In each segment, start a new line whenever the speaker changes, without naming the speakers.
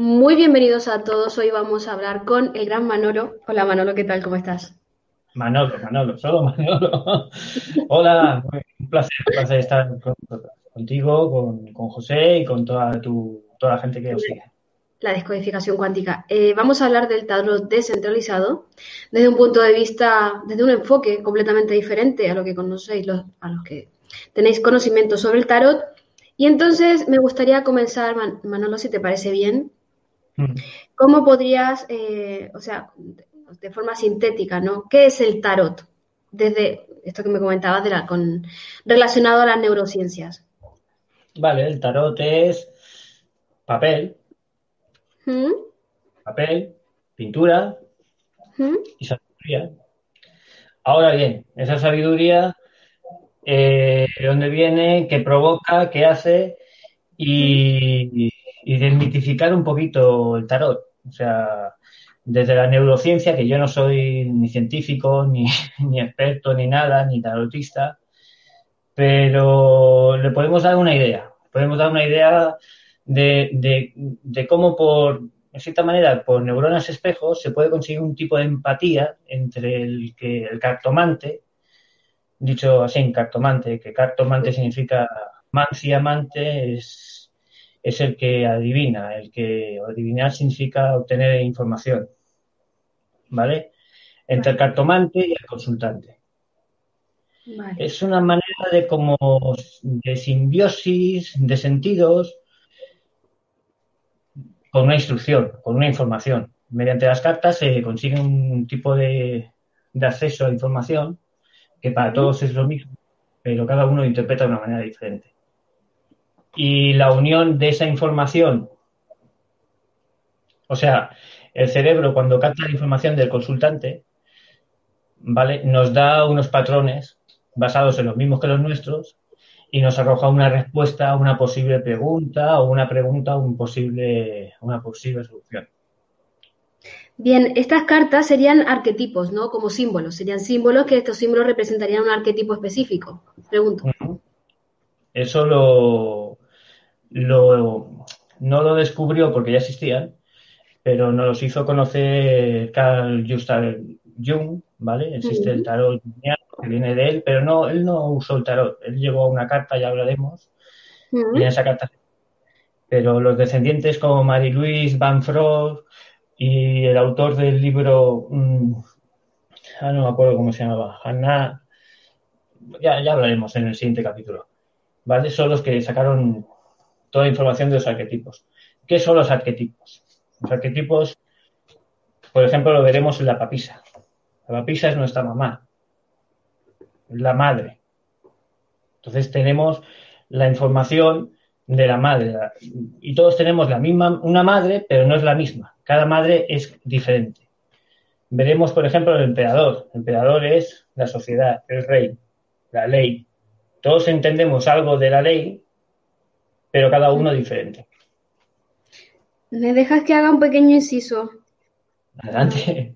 Muy bienvenidos a todos. Hoy vamos a hablar con el gran Manolo. Hola Manolo, ¿qué tal? ¿Cómo estás?
Manolo, Manolo, solo Manolo. Hola, un placer, un placer estar contigo, con, con, José y con toda, tu, toda la gente que os sigue.
La descodificación cuántica. Eh, vamos a hablar del tarot descentralizado desde un punto de vista, desde un enfoque completamente diferente a lo que conocéis, los, a los que tenéis conocimiento sobre el tarot. Y entonces me gustaría comenzar, Manolo, si te parece bien, ¿Cómo podrías, eh, o sea, de forma sintética, ¿no? ¿Qué es el tarot? Desde esto que me comentabas de la, con, relacionado a las neurociencias.
Vale, el tarot es papel,
¿Mm?
papel, pintura
¿Mm?
y sabiduría. Ahora bien, esa sabiduría, eh, ¿de dónde viene? ¿Qué provoca? ¿Qué hace? Y, y desmitificar un poquito el tarot. O sea, desde la neurociencia, que yo no soy ni científico, ni, ni experto, ni nada, ni tarotista, pero le podemos dar una idea. Podemos dar una idea de, de, cómo por, en cierta manera, por neuronas espejos se puede conseguir un tipo de empatía entre el que el cartomante, dicho así, cartomante, que cartomante significa manci amante, es es el que adivina, el que adivinar significa obtener información, ¿vale? Entre el cartomante y el consultante. Es una manera de como de simbiosis, de sentidos, con una instrucción, con una información. Mediante las cartas se consigue un tipo de, de acceso a información que para todos es lo mismo, pero cada uno lo interpreta de una manera diferente y la unión de esa información, o sea, el cerebro cuando capta la información del consultante, ¿vale? Nos da unos patrones basados en los mismos que los nuestros y nos arroja una respuesta a una posible pregunta o una pregunta a un posible, una posible solución.
Bien, estas cartas serían arquetipos, ¿no? Como símbolos. Serían símbolos que estos símbolos representarían un arquetipo específico. Pregunto.
Eso lo, lo, no lo descubrió porque ya existían, pero nos los hizo conocer Carl Gustav Jung, ¿vale? Existe el tarot que viene de él, pero no, él no usó el tarot, él llevó una carta, ya hablaremos, y en esa carta. Pero los descendientes como Marie-Louise Van Frog y el autor del libro, mm, ah, no me acuerdo cómo se llamaba, Hannah, ya, ya hablaremos en el siguiente capítulo, ¿vale? Son los que sacaron toda la información de los arquetipos. ¿Qué son los arquetipos? Los arquetipos, por ejemplo, lo veremos en la papisa. La papisa es nuestra mamá, la madre. Entonces tenemos la información de la madre y todos tenemos la misma, una madre, pero no es la misma. Cada madre es diferente. Veremos, por ejemplo, el emperador. El emperador es la sociedad, el rey, la ley. Todos entendemos algo de la ley, pero cada uno diferente.
¿Me dejas que haga un pequeño inciso?
Adelante.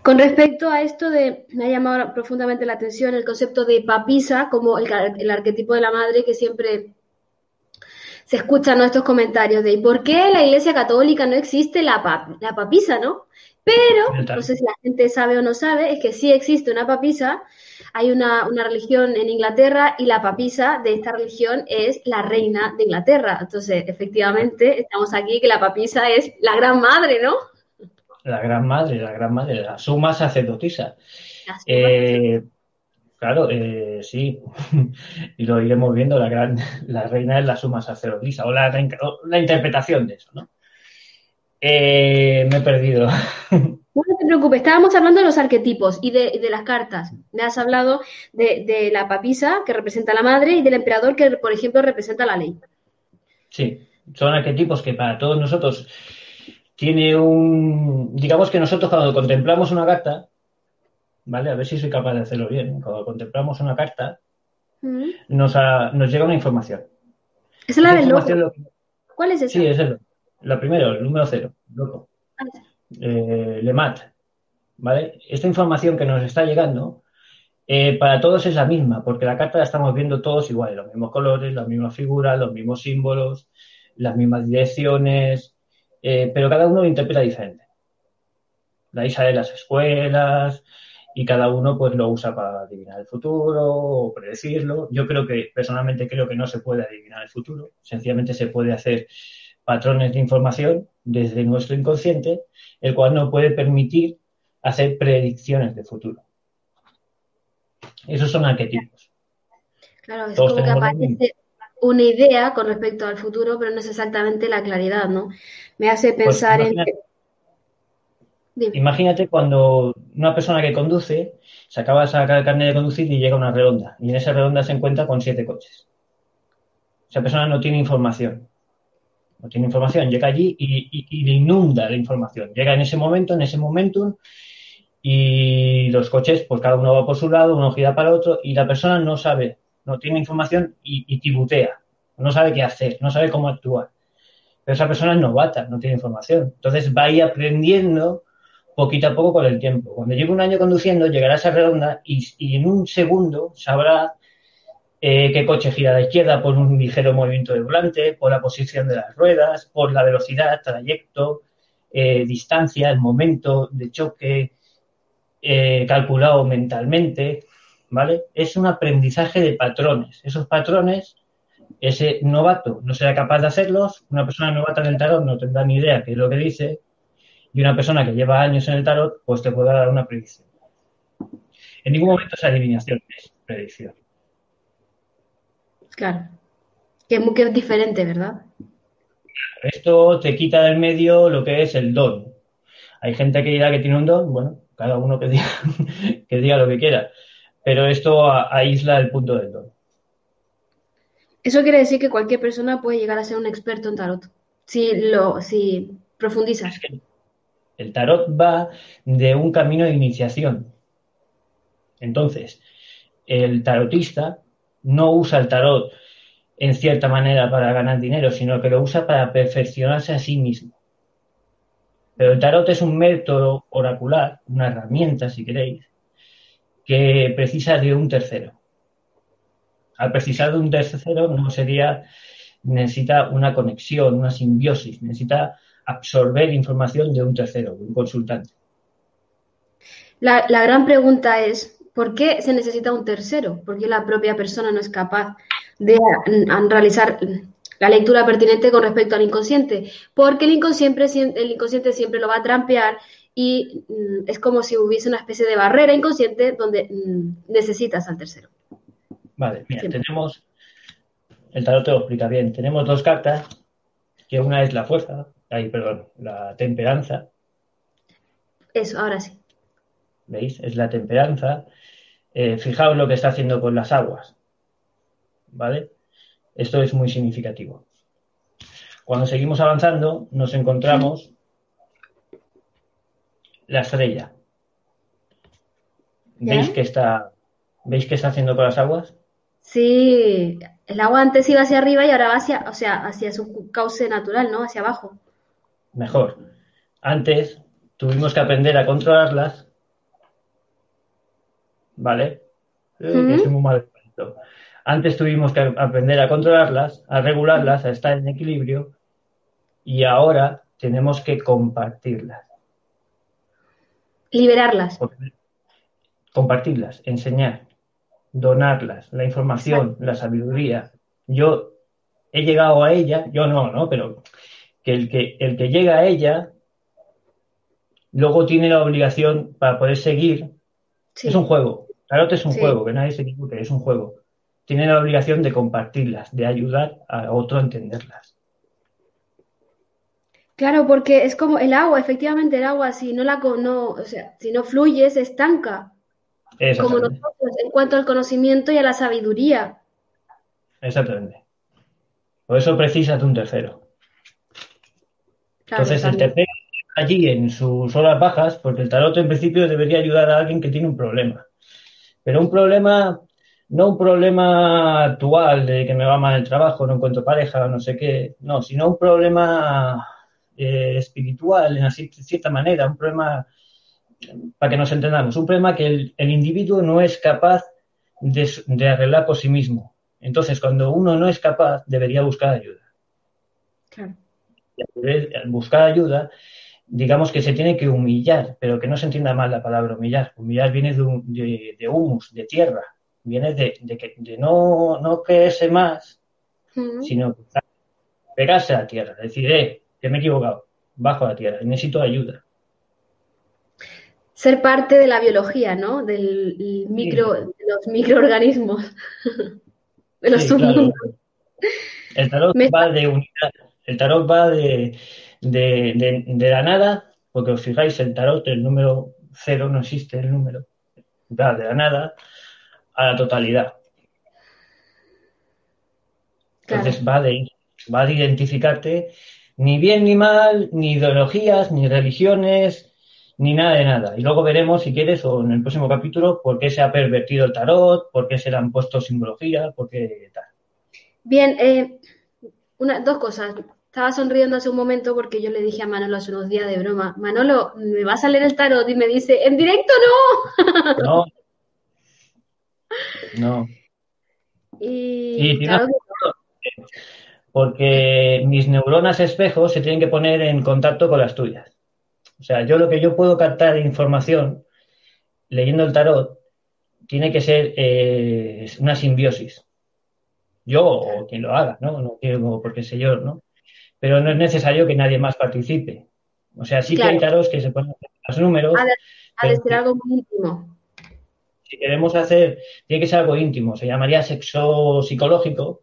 Con respecto a esto de, me ha llamado profundamente la atención el concepto de papisa como el, arquetipo de la madre que siempre se escuchan estos comentarios de ¿por qué en la Iglesia Católica no existe la, la papisa, no? Pero, no sé si la gente sabe o no sabe, es que sí existe una papisa hay una, religión en Inglaterra y la papisa de esta religión es la reina de Inglaterra. Entonces, efectivamente, estamos aquí que la papisa es la gran madre, ¿no?
La gran madre, la gran madre, la suma sacerdotisa. Eh, claro, eh, sí, y lo iremos viendo, la gran, la reina es la suma sacerdotisa, o la, la interpretación de eso, ¿no? Eh, me he perdido.
No, te preocupes, estábamos hablando de los arquetipos y de, las cartas. Me has hablado de, la papisa, que representa a la madre, y del emperador, que, por ejemplo, representa la ley.
Sí. Son arquetipos que para todos nosotros tiene un. Digamos que nosotros cuando contemplamos una carta, ¿vale? A ver si soy capaz de hacerlo bien. Cuando contemplamos una carta, mm. nos, nos llega una información.
¿Es la del loco? ¿Cuál es esa?
Sí, es el La primera, el número cero, loco. Eh, le mat. ¿Vale? Esta información que nos está llegando eh, para todos es la misma, porque la carta la estamos viendo todos iguales, los mismos colores, las mismas figuras, los mismos símbolos, las mismas direcciones, eh, pero cada uno lo interpreta diferente. La isa de las escuelas y cada uno pues lo usa para adivinar el futuro o predecirlo. Yo creo que, personalmente creo que no se puede adivinar el futuro, sencillamente se puede hacer patrones de información desde nuestro inconsciente, el cual no puede permitir hacer predicciones de futuro. Esos son arquetipos.
Claro, es como que aparece una idea con respecto al futuro, pero no es exactamente la claridad, ¿no? Me hace pues pensar en...
Imagínate cuando una persona que conduce se acaba de sacar el carnet de conducir y llega a una redonda, y en esa redonda se encuentra con siete coches. Esa persona no tiene información. No tiene información, llega allí y, y le inunda la información. Llega en ese momento, en ese momentum, y los coches, pues cada uno va por su lado, uno gira para otro y la persona no sabe, no tiene información y, tibutea, no sabe qué hacer, no sabe cómo actuar. Pero esa persona es novata, no tiene información. Entonces va a ir aprendiendo poquito a poco con el tiempo. Cuando lleve un año conduciendo, llegará a esa redonda y, en un segundo sabrá eh, qué coche gira a la izquierda por un ligero movimiento del volante, por la posición de las ruedas, por la velocidad, trayecto, eh, distancia, el momento de choque, eh, calculado mentalmente, ¿vale? Es un aprendizaje de patrones. Esos patrones, ese novato no será capaz de hacerlos, una persona novata en el tarot no tendrá ni idea qué es lo que dice, y una persona que lleva años en el tarot, pues te podrá dar una predicción. En ningún momento es adivinación, es predicción.
Claro. Que es muy diferente, ¿verdad?
Esto te quita del medio lo que es el don. Hay gente que dirá que tiene un don, bueno, cada uno que diga, que diga lo que quiera. Pero esto aísla el punto del don.
Eso quiere decir que cualquier persona puede llegar a ser un experto en tarot, si lo, si profundizas.
el tarot va de un camino de iniciación. Entonces, el tarotista no usa el tarot en cierta manera para ganar dinero, sino que lo usa para perfeccionarse a sí mismo. Pero el tarot es un método oracular, una herramienta, si queréis, que precisa de un tercero. Al precisar de un tercero no sería, necesita una conexión, una simbiosis, necesita absorber información de un tercero, de un consultante.
La, la, gran pregunta es, ¿por qué se necesita un tercero? ¿Por qué la propia persona no es capaz de realizar la lectura pertinente con respecto al inconsciente, porque el inconsciente, el inconsciente siempre lo va a trampear y mm, es como si hubiese una especie de barrera inconsciente donde mm, necesitas al tercero.
Vale, mira, tenemos, el tarot te lo explica bien, tenemos dos cartas, que una es la fuerza, ay, perdón, la temperanza.
Eso, ahora sí.
¿Veis? Es la temperanza. Eh, fijaos lo que está haciendo con las aguas. ¿Vale? Esto es muy significativo. Cuando seguimos avanzando, nos encontramos la estrella. ¿Veis qué está, ¿Veis está haciendo con las aguas?
Sí, el agua antes iba hacia arriba y ahora va hacia, o sea, hacia su cauce natural, ¿no? Hacia abajo.
Mejor. Antes tuvimos que aprender a controlarlas. ¿Vale? Eh, muy mal. Antes tuvimos que aprender a controlarlas, a regularlas, a estar en equilibrio y ahora tenemos que compartirlas.
Liberarlas.
Compartirlas, enseñar, donarlas, la información, la sabiduría. Yo he llegado a ella, yo no, ¿no? Pero que el que, el que llega a ella luego tiene la obligación para poder seguir. Es un juego. Que es un juego, que nadie se equivoque, es un juego tiene la obligación de compartirlas, de ayudar a otro a entenderlas.
Claro, porque es como el agua, efectivamente el agua, si no la no, o sea, si no fluye, se estanca. Como nosotros, en cuanto al conocimiento y a la sabiduría.
Exactamente. Por eso precisas de un tercero. Entonces el tercero allí en sus horas bajas, porque el tarot en principio debería ayudar a alguien que tiene un problema. Pero un problema, no un problema actual de que me va mal el trabajo, no encuentro pareja, no sé qué, no, sino un problema eh, espiritual, en así, de cierta manera, un problema, para que nos entendamos, un problema que el, individuo no es capaz de, arreglar por sí mismo. Entonces, cuando uno no es capaz, debería buscar ayuda. Claro. buscar ayuda, digamos que se tiene que humillar, pero que no se entienda mal la palabra humillar. Humillar viene de, de, humus, de tierra, viene de, que, de no, no creerse más, sino pegarse a la tierra, decir, eh, que me he equivocado, bajo la tierra, necesito ayuda.
Ser parte de la biología, ¿no? Del micro, de los microorganismos, de los submundos.
El tarot va de unidad, el tarot va de, de, la nada, porque os fijáis, el tarot, el número cero no existe el número, va de la nada a la totalidad. Entonces va de va de identificarte ni bien ni mal, ni ideologías, ni religiones, ni nada de nada. Y luego veremos, si quieres, o en el próximo capítulo, por qué se ha pervertido el tarot, por qué se le han puesto simbología, por qué tal.
Bien, eh, una, dos cosas. Estaba sonriendo hace un momento porque yo le dije a Manolo hace unos días de broma, Manolo, ¿me vas a leer el tarot? Y me dice, en directo no.
No. No.
Y,
porque mis neuronas espejos se tienen que poner en contacto con las tuyas. O sea, yo lo que yo puedo captar de información leyendo el tarot tiene que ser eh, una simbiosis. Yo o quien lo haga, ¿no? No quiero porque sé yo, ¿no? Pero no es necesario que nadie más participe. O sea, sí que hay tarots que se ponen los números.
Ha de, ser algo muy íntimo.
Si queremos hacer, tiene que ser algo íntimo. Se llamaría sexo psicológico,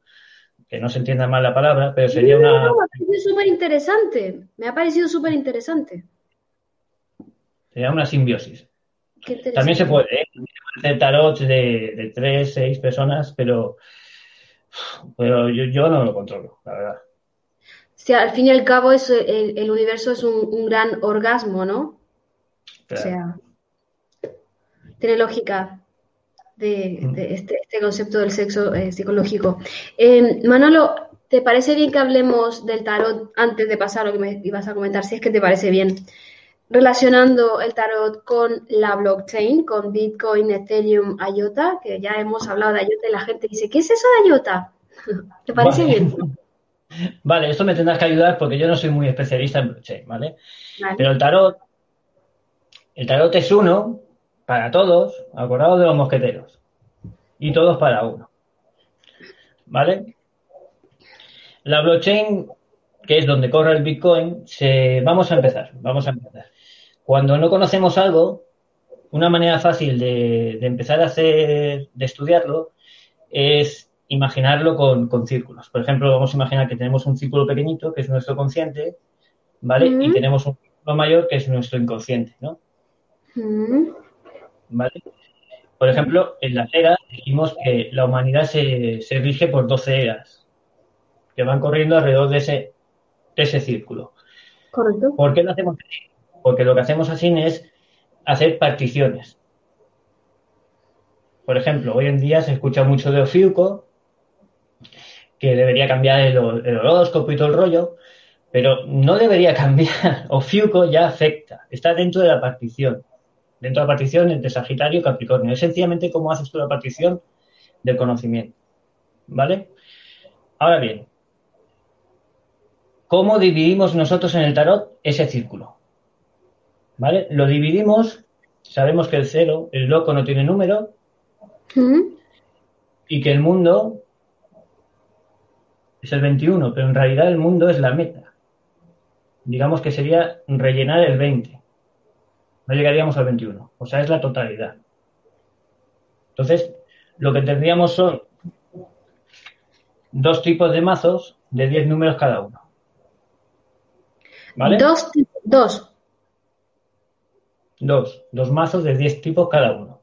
que no se entienda mal la palabra, pero sería una...
No, me súper interesante, me ha parecido súper interesante.
Sería una simbiosis. También se puede ¿eh? hacer tarots de, de, tres, seis personas, pero, pero yo, no lo controlo, la verdad.
Sea, al fin y al cabo es, el, universo es un, gran orgasmo, ¿no? O sea, tiene lógica de, este, este, concepto del sexo eh, psicológico. Eh, Manolo, ¿te parece bien que hablemos del tarot antes de pasar lo que me ibas a comentar? Si es que te parece bien. Relacionando el tarot con la blockchain, con Bitcoin, Ethereum, IOTA, que ya hemos hablado de IOTA y la gente dice, ¿qué es eso de IOTA? ¿Te parece bien?
Vale, esto me tendrás que ayudar porque yo no soy muy especialista en blockchain, ¿vale? Pero el tarot, el tarot es uno para todos, acordados de los mosqueteros. Y todos para uno. ¿Vale? La blockchain, que es donde corre el Bitcoin, se... vamos a empezar, vamos a empezar. Cuando no conocemos algo, una manera fácil de, empezar a hacer, de estudiarlo, es imaginarlo con, círculos. Por ejemplo, vamos a imaginar que tenemos un círculo pequeñito, que es nuestro consciente, ¿vale? Y tenemos un círculo mayor, que es nuestro inconsciente, ¿no? ¿vale? Por ejemplo, en las eras dijimos que la humanidad se, rige por 12 eras que van corriendo alrededor de ese, ese círculo.
Correcto.
¿Por qué lo hacemos así? Porque lo que hacemos así es hacer particiones. Por ejemplo, hoy en día se escucha mucho de Ofiuco, que debería cambiar el, el horóscopo y todo el rollo, pero no debería cambiar. Ofiuco ya afecta, está dentro de la partición dentro de la partición entre Sagitario y Capricornio. Es sencillamente cómo haces tú la partición del conocimiento. ¿Vale? Ahora bien, ¿cómo dividimos nosotros en el tarot ese círculo? ¿Vale? Lo dividimos, sabemos que el cero, el loco no tiene número, y que el mundo es el 21, pero en realidad el mundo es la meta. Digamos que sería rellenar el 20 no llegaríamos al 21. O sea, es la totalidad. Entonces, lo que tendríamos son dos tipos de mazos de 10 números cada uno.
¿Vale? Dos. Dos.
Dos. Dos mazos de 10 tipos cada uno.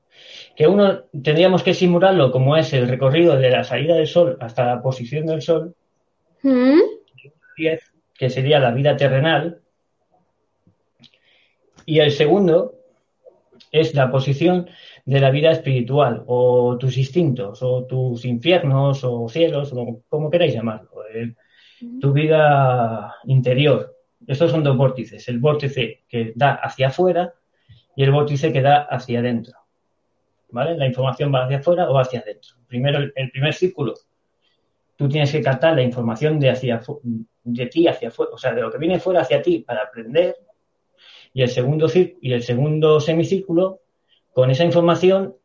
Que uno tendríamos que simularlo como es el recorrido de la salida del sol hasta la posición del sol. 10, ¿Mm? que sería la vida terrenal, Y el segundo es la posición de la vida espiritual, o tus instintos, o tus infiernos, o cielos, o como queráis llamarlo, tu vida interior. Estos son dos vórtices, el vórtice que da hacia afuera y el vórtice que da hacia adentro. ¿Vale? La información va hacia afuera o hacia adentro. Primero, el primer círculo, tú tienes que captar la información de, hacia, de ti hacia afuera, o sea, de lo que viene fuera hacia ti para aprender. Y el segundo, y el segundo semicírculo con esa información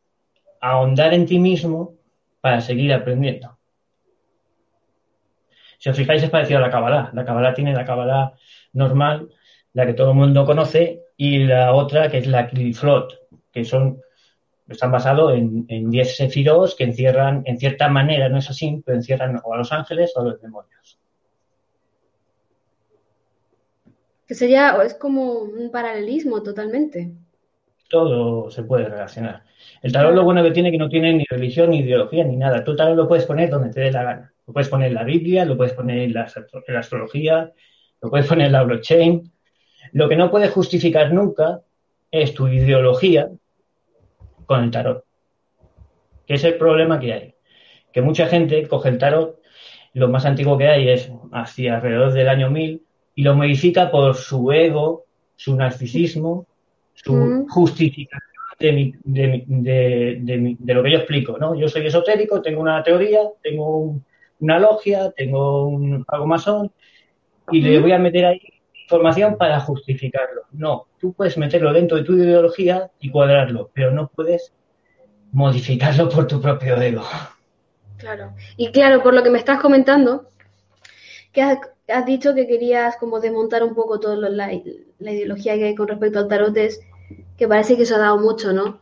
ahondar en ti mismo para seguir aprendiendo. Si os fijáis, es parecido a la Kabbalah. La Kabbalah tiene la Kabbalah normal, la que todo el mundo conoce, y la otra que es la Kliflot, que son están basados en, en 10 sefiros que encierran, en cierta manera, no es así, pero encierran o a los ángeles o a los demonios.
Que sería, es como un paralelismo totalmente
todo se puede relacionar. El tarot lo bueno que tiene que no tiene ni religión, ni ideología, ni nada. Tú el tarot lo puedes poner donde te dé la gana. Lo puedes poner en la Biblia, lo puedes poner en la, astrología, lo puedes poner en la blockchain. Lo que no puedes justificar nunca es tu ideología con el tarot. Que es el problema que hay. Que mucha gente coge el tarot, lo más antiguo que hay es hacia alrededor del año 1000, y lo modifica por su ego, su narcisismo, su justificación de, de, lo que yo explico, ¿no? Yo soy esotérico, tengo una teoría, tengo una logia, tengo un, algo masón y le voy a meter ahí información para justificarlo. No, tú puedes meterlo dentro de tu ideología y cuadrarlo, pero no puedes modificarlo por tu propio ego.
Claro. Y claro, por lo que me estás comentando, que has, dicho que querías como desmontar un poco toda la, la, ideología que hay con respecto al tarot, es que parece que eso ha dado mucho, ¿no?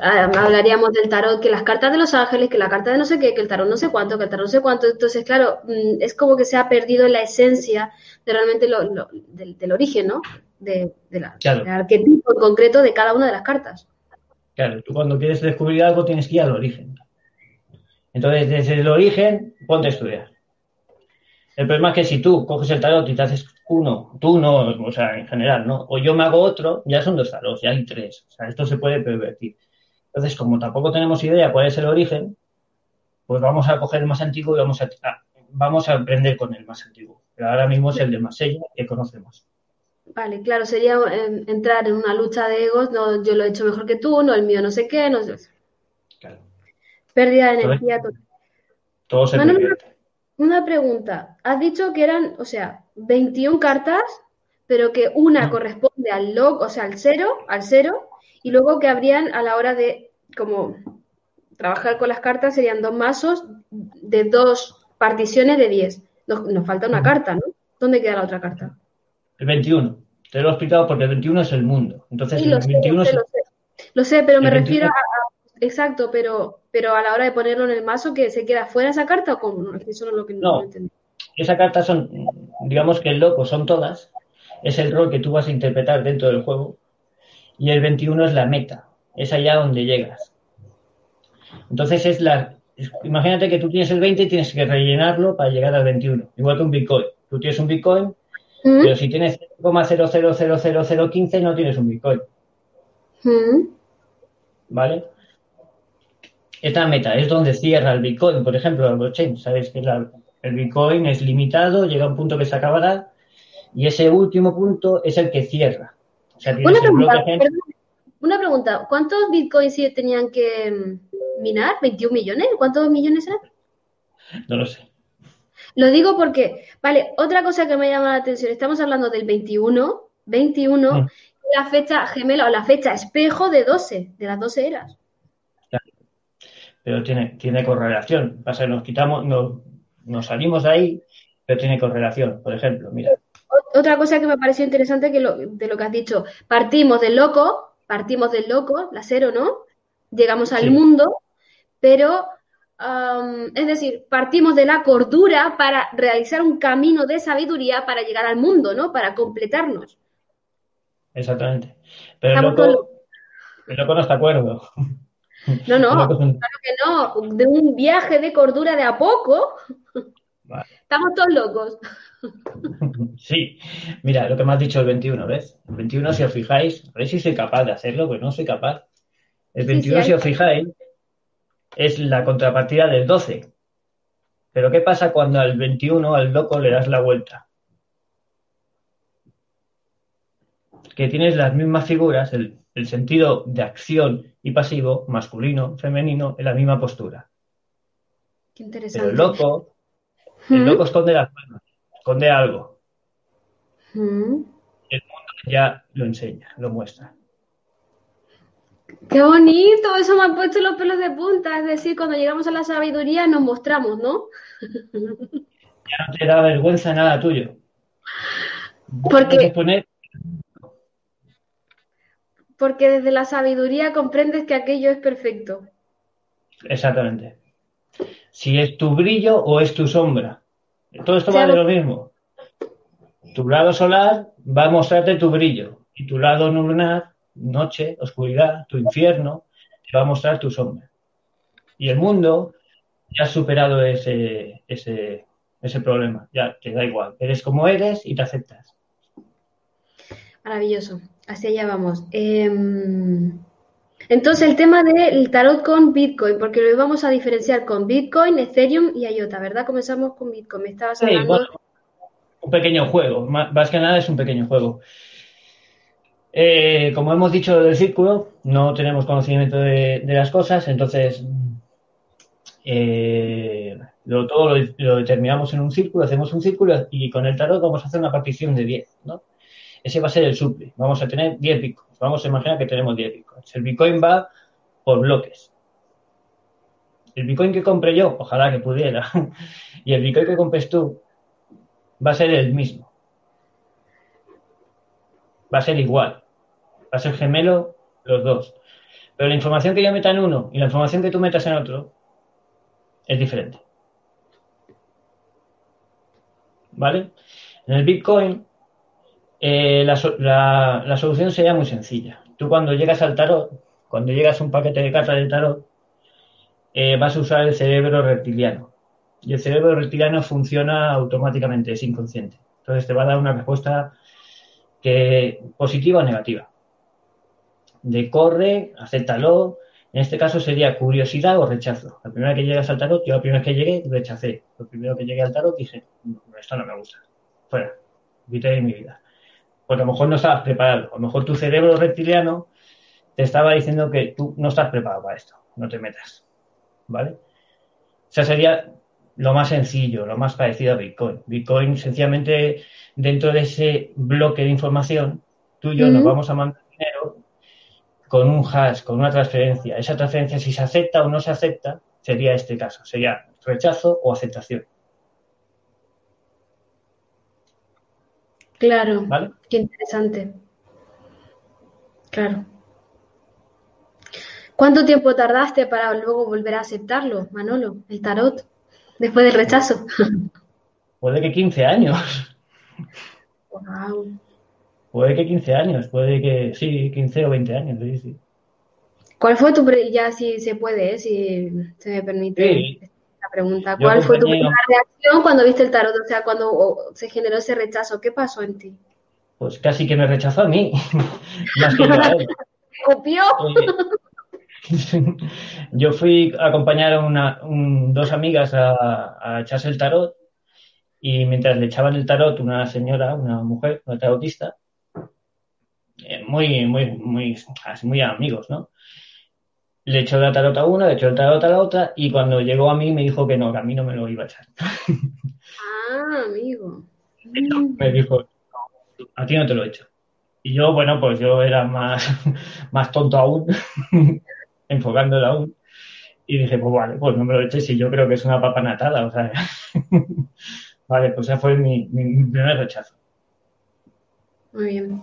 Ah, hablaríamos del tarot, que las cartas de los ángeles, que la carta de no sé qué, que el tarot no sé cuánto, que el tarot no sé cuánto. Entonces, claro, mm, es como que se ha perdido la esencia de realmente lo, del, origen, ¿no? De, la, del arquetipo en concreto de cada una de las cartas.
Claro, tú cuando quieres descubrir algo tienes que ir al origen. Entonces, desde el origen, ponte a estudiar. El problema es que si tú coges el tarot y te haces uno, tú no, o sea, en general, ¿no? O yo me hago otro, ya son dos tarots, ya hay tres. O sea, esto se puede pervertir. Entonces, como tampoco tenemos idea cuál es el origen, pues vamos a coger el más antiguo y vamos a, vamos a aprender con el más antiguo. Pero ahora mismo es el de Masella que conocemos.
Vale, claro, sería eh, entrar en una lucha de egos, no, yo lo he hecho mejor que tú, no, el mío no sé qué, no sé. Claro. Pérdida de energía total.
Todo se
una pregunta. Has dicho que eran, o sea, 21 cartas, pero que una corresponde al log, o sea, al cero, al cero, y luego que habrían a la hora de como trabajar con las cartas serían dos mazos de dos particiones de 10. Nos, falta una carta, ¿no? ¿Dónde queda la otra carta?
El 21. Te lo he explicado porque el 21 es el mundo. Entonces, el 21
sé, lo, sé. lo sé, pero me refiero a, Exacto, pero, pero a la hora de ponerlo en el mazo, que se queda fuera esa carta o cómo? Eso no es lo que no,
no Esa carta son, digamos que el loco son todas, es el rol que tú vas a interpretar dentro del juego, y el 21 es la meta, es allá donde llegas. Entonces es la, imagínate que tú tienes el 20 y tienes que rellenarlo para llegar al 21, igual que un Bitcoin. Tú tienes un Bitcoin, ¿Mm? pero si tienes 0,000015 no tienes un Bitcoin. ¿Mm? ¿Vale? esta meta es donde cierra el Bitcoin, por ejemplo, el blockchain. Sabes que el Bitcoin es limitado, llega a un punto que se acabará y ese último punto es el que cierra.
una, pregunta, ¿cuántos Bitcoins tenían que mm, minar? ¿21 millones? ¿Cuántos millones eran?
No lo sé.
Lo digo porque, vale, otra cosa que me llama la atención, estamos hablando del 21, 21, mm. la fecha gemela o la fecha espejo de 12, de las 12 eras
pero tiene, tiene correlación. Pasa que nos quitamos, nos, salimos de ahí, pero tiene correlación. Por ejemplo, mira.
Otra cosa que me pareció interesante que de lo que has dicho, partimos del loco, partimos del loco, la cero, ¿no? Llegamos al mundo, pero es decir, partimos de la cordura para realizar un camino de sabiduría para llegar al mundo, ¿no? Para completarnos.
Exactamente. Pero el loco, el loco no está acuerdo.
No, no, claro que no. De un viaje de cordura de a poco. Estamos todos locos.
Sí, mira, lo que me has dicho el 21, ¿ves? El 21, si os fijáis, a ver si soy capaz de hacerlo, pues no soy capaz. El 21, si os fijáis, es la contrapartida del 12. Pero ¿qué pasa cuando al 21, al loco, le das la vuelta? Que tienes las mismas figuras, el, sentido de acción y pasivo, masculino, femenino, en la misma postura.
Qué interesante.
Pero el loco, el loco esconde las manos, esconde algo. El mundo ya lo enseña, lo muestra.
Qué bonito, eso me ha puesto los pelos de punta. Es decir, cuando llegamos a la sabiduría nos mostramos, ¿no?
Ya no te da vergüenza nada tuyo.
Porque, porque desde la sabiduría comprendes que aquello es perfecto.
Exactamente. Si es tu brillo o es tu sombra. Todo esto vale lo mismo. Tu lado solar va a mostrarte tu brillo y tu lado lunar noche, oscuridad, tu infierno, te va a mostrar tu sombra. Y el mundo ya ha superado ese, ese, ese problema, ya te da igual, eres como eres y te aceptas.
Maravilloso, así allá vamos. Em, entonces, el tema del tarot con Bitcoin, porque lo vamos a diferenciar con Bitcoin, Ethereum y IOTA, ¿verdad? Comenzamos con Bitcoin. Me estabas hablando.
un pequeño juego, más que nada es un pequeño juego. Eh, como hemos dicho del círculo, no tenemos conocimiento de, las cosas, entonces eh, todo lo, determinamos en un círculo, hacemos un círculo y con el tarot vamos a hacer una partición de 10, ¿no? Ese va a ser el suple. Vamos a tener 10 bitcoins. Vamos a imaginar que tenemos 10 bitcoins. El bitcoin va por bloques. El bitcoin que compre yo, ojalá que pudiera, y el bitcoin que compres tú, va a ser el mismo va a ser igual. Va a ser gemelo los dos. Pero la información que yo meta en uno y la información que tú metas en otro es diferente. ¿Vale? En el Bitcoin eh, la, solución sería muy sencilla. Tú cuando llegas al tarot, cuando llegas a un paquete de cartas de tarot, eh, vas a usar el cerebro reptiliano. Y el cerebro reptiliano funciona automáticamente, es inconsciente. Entonces te va a dar una respuesta que positiva o negativa. De corre, acéptalo. En este caso sería curiosidad o rechazo. La primera que llegas al tarot, yo la primera que llegué, rechacé. Lo primero que llegué al tarot dije, esto no me gusta. Fuera, vite de mi vida. Porque a lo mejor no estabas preparado. A lo mejor tu cerebro reptiliano te estaba diciendo que tú no estás preparado para esto. No te metas. ¿Vale? O sea, sería lo más sencillo, lo más parecido a Bitcoin. Bitcoin sencillamente dentro de ese bloque de información, tú y yo nos vamos a mandar dinero con un hash, con una transferencia. Esa transferencia, si se acepta o no se acepta, sería este caso, sería rechazo o aceptación.
Claro, qué interesante. Claro. ¿Cuánto tiempo tardaste para luego volver a aceptarlo, Manolo, el tarot? después del rechazo.
Puede que 15 años. Puede que 15 años, puede que sí, 15 o 20 años, sí, sí.
¿Cuál fue tu, ya si se puede, eh, si se me permite la pregunta, cuál fue tu primera reacción cuando viste el tarot? O sea, cuando se generó ese rechazo, ¿qué pasó en ti?
Pues casi que me rechazó a mí, más que a él.
¿Copió?
yo fui a acompañar a una, dos amigas a, echarse el tarot y mientras le echaban el tarot una señora, una mujer, una tarotista, eh, muy, muy, muy, muy amigos, ¿no? Le echó la tarot a una, le echó el tarot a la otra y cuando llegó a mí me dijo que no, que a mí no me lo iba a echar.
Ah, amigo.
Me dijo, a ti no te lo he hecho. Y yo, bueno, pues yo era más, más tonto aún. enfocándola aún. Y dije, pues vale, pues no me lo eches y yo creo que es una papa natada, o sea. vale, pues ese fue mi, primer rechazo.
Muy bien.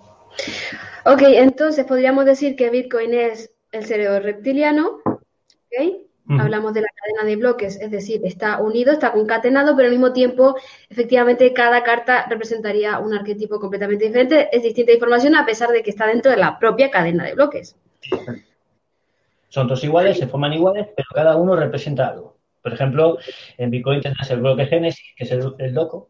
Ok, entonces podríamos decir que Bitcoin es el cerebro reptiliano, ¿ok? Hablamos de la cadena de bloques, es decir, está unido, está concatenado, pero al mismo tiempo, efectivamente, cada carta representaría un arquetipo completamente diferente, es distinta información a pesar de que está dentro de la propia cadena de bloques.
Son todos iguales, se forman iguales, pero cada uno representa algo. Por ejemplo, en Bitcoin tendrás el bloque Génesis, que es el, loco.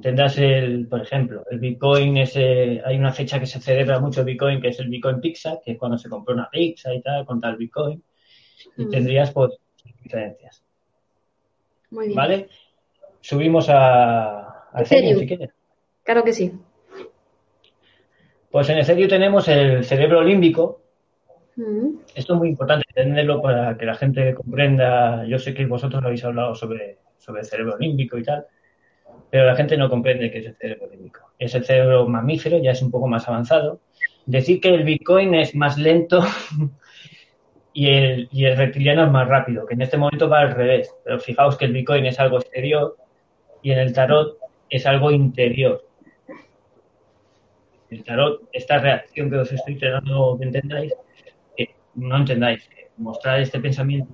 Tendrás el, por ejemplo, el Bitcoin, es, hay una fecha que se celebra mucho el Bitcoin, que es el Bitcoin Pizza, que es cuando se compró una pizza y tal, con tal Bitcoin. Y mm. tendrías, pues, diferencias. Muy bien. ¿Vale? Subimos a, a Ethereum, si quieres.
Claro que sí.
Pues en Ethereum tenemos el cerebro límbico. Mm. Esto es muy importante entenderlo para que la gente comprenda. Yo sé que vosotros habéis hablado sobre, sobre el cerebro límbico y tal, pero la gente no comprende qué es el cerebro límbico. Es el cerebro mamífero, ya es un poco más avanzado. Decir que el Bitcoin es más lento y el, y el reptiliano es más rápido, que en este momento va al revés. Pero fijaos que el Bitcoin es algo exterior y en el tarot es algo interior el tarot, esta reacción que os estoy tratando que entendáis, que no entendáis, mostrar este pensamiento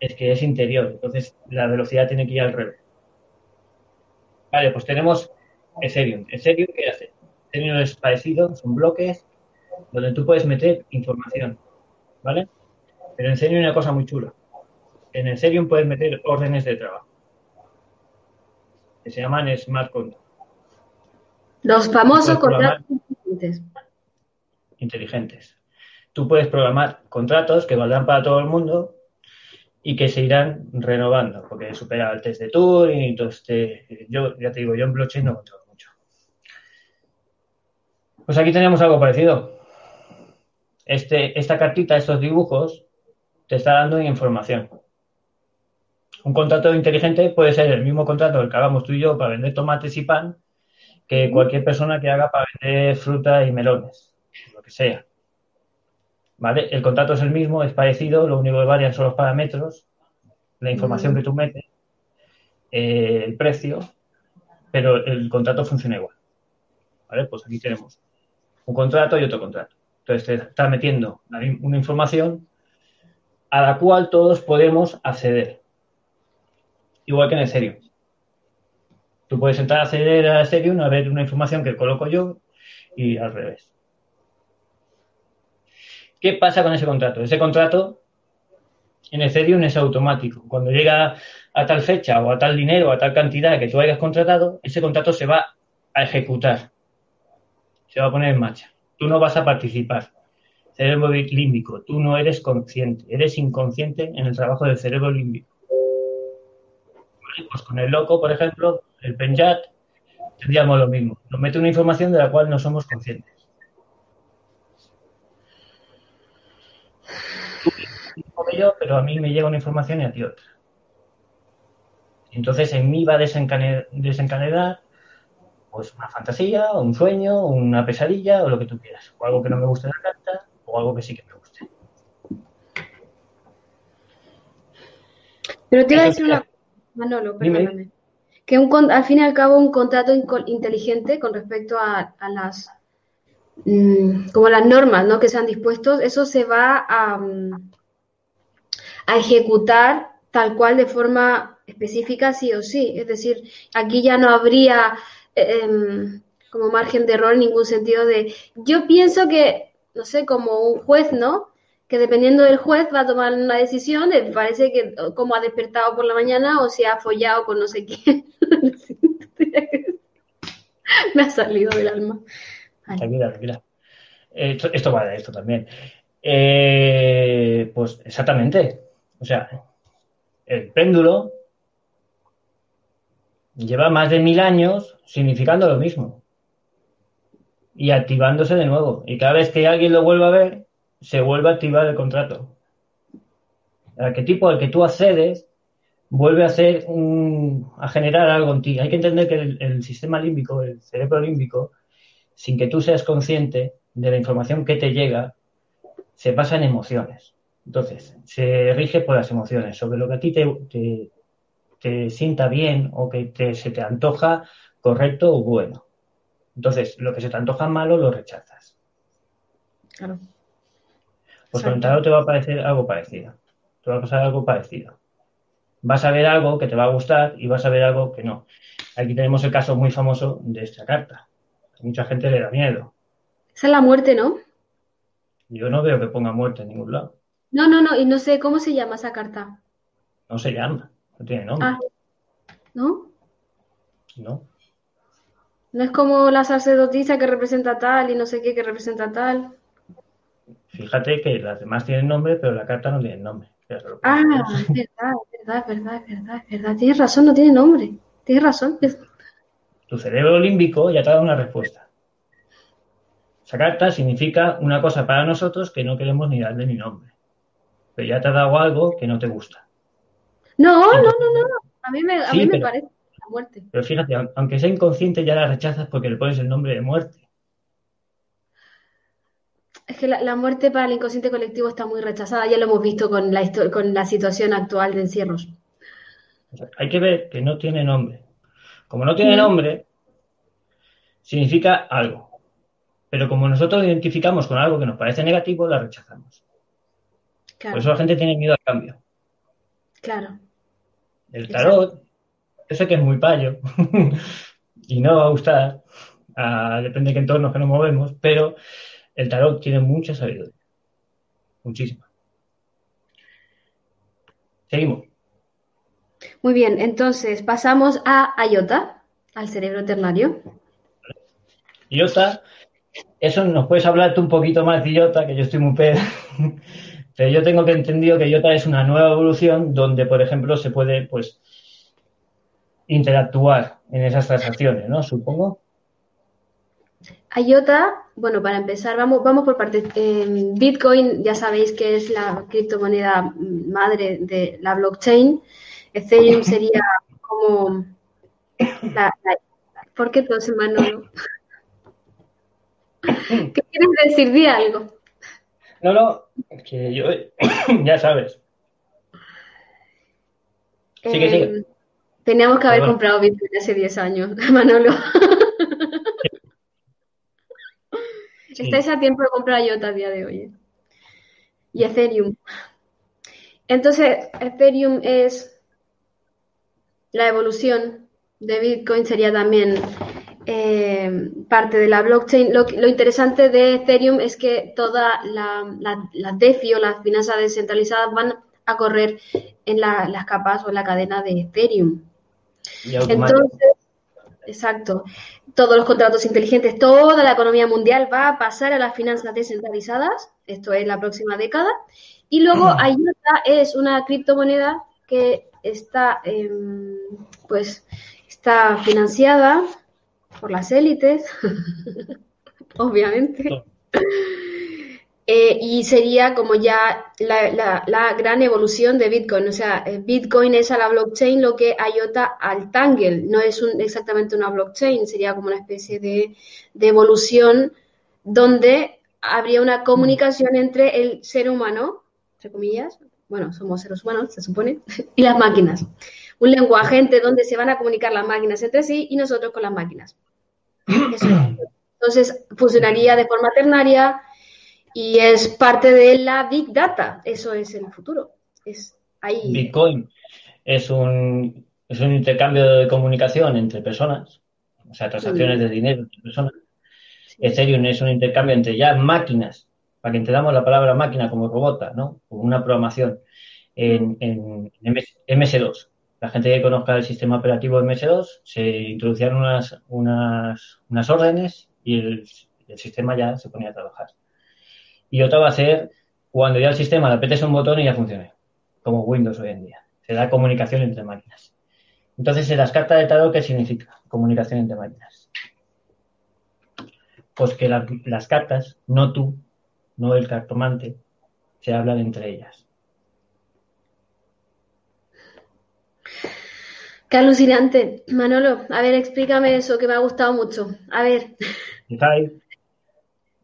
es que es interior, entonces la velocidad tiene que ir al revés. Vale, pues tenemos Ethereum. Ethereum, ¿qué hace? Ethereum es parecido, son bloques donde tú puedes meter información, ¿vale? Pero en Ethereum hay una cosa muy chula. En Ethereum puedes meter órdenes de trabajo que se llaman smart contracts.
Los famosos contratos inteligentes.
Inteligentes. Tú puedes programar contratos que valdrán para todo el mundo y que se irán renovando, porque supera el test de Turing todo este. Yo ya te digo, yo en blockchain no controlo mucho. Pues aquí tenemos algo parecido. Este, esta cartita, estos dibujos, te está dando información. Un contrato inteligente puede ser el mismo contrato que hagamos tú y yo para vender tomates y pan, que cualquier persona que haga para vender fruta y melones, lo que sea. ¿Vale? El contrato es el mismo, es parecido, lo único que varían son los parámetros, la información que tú metes, eh, el precio, pero el contrato funciona igual. ¿Vale? Pues aquí tenemos un contrato y otro contrato. Entonces te está metiendo una información a la cual todos podemos acceder. Igual que en el serio. Tú puedes entrar a acceder a Ethereum a ver una información que coloco yo y al revés. ¿Qué pasa con ese contrato? Ese contrato en Ethereum es automático. Cuando llega a tal fecha o a tal dinero o a tal cantidad que tú hayas contratado, ese contrato se va a ejecutar. Se va a poner en marcha. Tú no vas a participar. Cerebro límbico. Tú no eres consciente. Eres inconsciente en el trabajo del cerebro límbico. Pues con el loco, por ejemplo, el Penjat, tendríamos lo mismo. Nos mete una información de la cual no somos conscientes. Pero a mí me llega una información y a ti otra. Entonces en mí va a desencadenar pues una fantasía, o un sueño, o una pesadilla, o lo que tú quieras. O algo que no me guste de la carta, o algo que sí que me guste.
Pero te iba a decir una... Manolo, perdóname que un, al fin y al cabo un contrato inteligente con respecto a, las mm, como las normas ¿no? que se han dispuesto, eso se va a, mm, a ejecutar tal cual de forma específica sí o sí. Es decir, aquí ya no habría eh, em, como margen de error en ningún sentido de yo pienso que, no sé, como un juez, ¿no? que dependiendo del juez va a tomar una decisión, parece que como ha despertado por la mañana o se ha follado con no sé quién. Me ha salido del alma.
Tranquila, tranquila. Esto, esto va de esto también. Eh, pues exactamente. O sea, el péndulo lleva más de mil años significando lo mismo y activándose de nuevo. Y cada vez que alguien lo vuelva a ver, se vuelve a activar el contrato. El arquetipo al que tú accedes vuelve a hacer un, a generar algo en ti. Hay que entender que el, sistema límbico, el cerebro límbico, sin que tú seas consciente de la información que te llega, se basa en emociones. Entonces, se rige por las emociones, sobre lo que a ti te, te, sienta bien o que se te antoja correcto o bueno. Entonces, lo que se te antoja malo lo rechazas. Claro. Pues con te va a parecer algo parecido. Te va a pasar algo parecido. Vas a ver algo que te va a gustar y vas a ver algo que no. Aquí tenemos el caso muy famoso de esta carta. A mucha gente le da miedo.
Esa es la muerte, ¿no?
Yo no veo que ponga muerte en ningún lado.
No, no, no, y no sé cómo se llama esa carta.
No se llama, no tiene nombre.
Ah, ¿no?
No.
No es como la sacerdotisa que representa tal y no sé qué que representa tal.
Fíjate que las demás tienen nombre, pero la carta no tiene nombre.
Ah, es verdad, es verdad, es verdad, es verdad, es verdad. Tienes razón, no tiene nombre. Tienes razón.
Tu cerebro límbico ya te ha dado una respuesta. Esa carta significa una cosa para nosotros que no queremos ni darle ni nombre. Pero ya te ha dado algo que no te gusta.
No, no, no, no. A mí me, a
Sí,
mí me
pero-
parece la muerte.
Pero fíjate, aun- aunque sea inconsciente, ya la rechazas porque le pones el nombre de muerte.
Es que la, la muerte para el inconsciente colectivo está muy rechazada. Ya lo hemos visto con la, histo- con la situación actual de encierros.
O sea, hay que ver que no tiene nombre. Como no tiene nombre, significa algo. Pero como nosotros lo identificamos con algo que nos parece negativo, la rechazamos. Por
Claro,
eso la gente tiene miedo al cambio.
claro.
El tarot, yo sé que es muy payo y no va a gustar, a- depende de qué entornos que nos movemos, pero el tarot tiene mucha sabiduría. Muchísima. Seguimos.
Muy bien, entonces pasamos a Ayota, al cerebro ternario.
Iota, eso nos puedes hablar tú un poquito más de Iota, que yo estoy muy pedo. Pero yo tengo que entendido que Iota es una nueva evolución donde, por ejemplo, se puede, pues, interactuar en esas transacciones, ¿no? Supongo.
IOTA, bueno, para empezar, vamos, vamos por partes. Eh, Bitcoin, ya sabéis que es la criptomoneda madre de la blockchain. Ethereum sería como la, la- ¿Por qué todos en Manolo? ¿Qué quieres decir? Di algo.
No, no, es que yo, ya sabes. Sigue,
Eh,
sigue.
Teníamos que haber
Perdón.
comprado Bitcoin hace 10 años, Manolo.
Sí.
Estáis a tiempo de comprar IOTA a día de hoy. ¿eh? Y Ethereum. Entonces, Ethereum es la evolución de Bitcoin, sería también eh, parte de la blockchain. Lo, interesante de Ethereum es que todas la, la- las DeFi o las finanzas descentralizadas van a correr en la- las capas o en la cadena de Ethereum. Entonces, exacto, todos los contratos inteligentes, toda la economía mundial va a pasar a las finanzas descentralizadas, esto es la próxima década, y luego IOTA es una criptomoneda que está, em, pues, está financiada por las élites, obviamente. Eh, y sería como ya la, la- la gran evolución de Bitcoin. O sea, eh, Bitcoin es a la blockchain lo que IOTA al Tangle. No es un- exactamente una blockchain, sería como una especie de, de evolución donde habría una comunicación entre el ser humano, entre comillas, bueno, somos seres humanos, se supone, y las máquinas. Un lenguaje entre donde se van a comunicar las máquinas entre sí y nosotros con las máquinas. Eso. Entonces, funcionaría de forma ternaria y es parte de la Big Data. Eso es el futuro. Es ahí.
Bitcoin es un, es un intercambio de comunicación entre personas, o sea, transacciones de dinero entre personas. Ethereum es un intercambio entre ya máquinas, para que entendamos la palabra máquina como robota, ¿no? Como una programación en, en MS MS2. La gente que conozca el sistema operativo MS2, se introducían unas, unas, unas órdenes y el, sistema ya se ponía a trabajar. Y otra va a ser cuando ya el sistema le apretes un botón y ya funcione, como Windows hoy en día. Se da comunicación entre máquinas. Entonces, en las cartas de tarot, ¿qué significa? Comunicación entre máquinas. Pues que la- las cartas, no tú, no el cartomante, se hablan entre ellas.
Qué alucinante. Manolo, a ver, explícame eso que me ha gustado mucho. A ver,
Fijáis,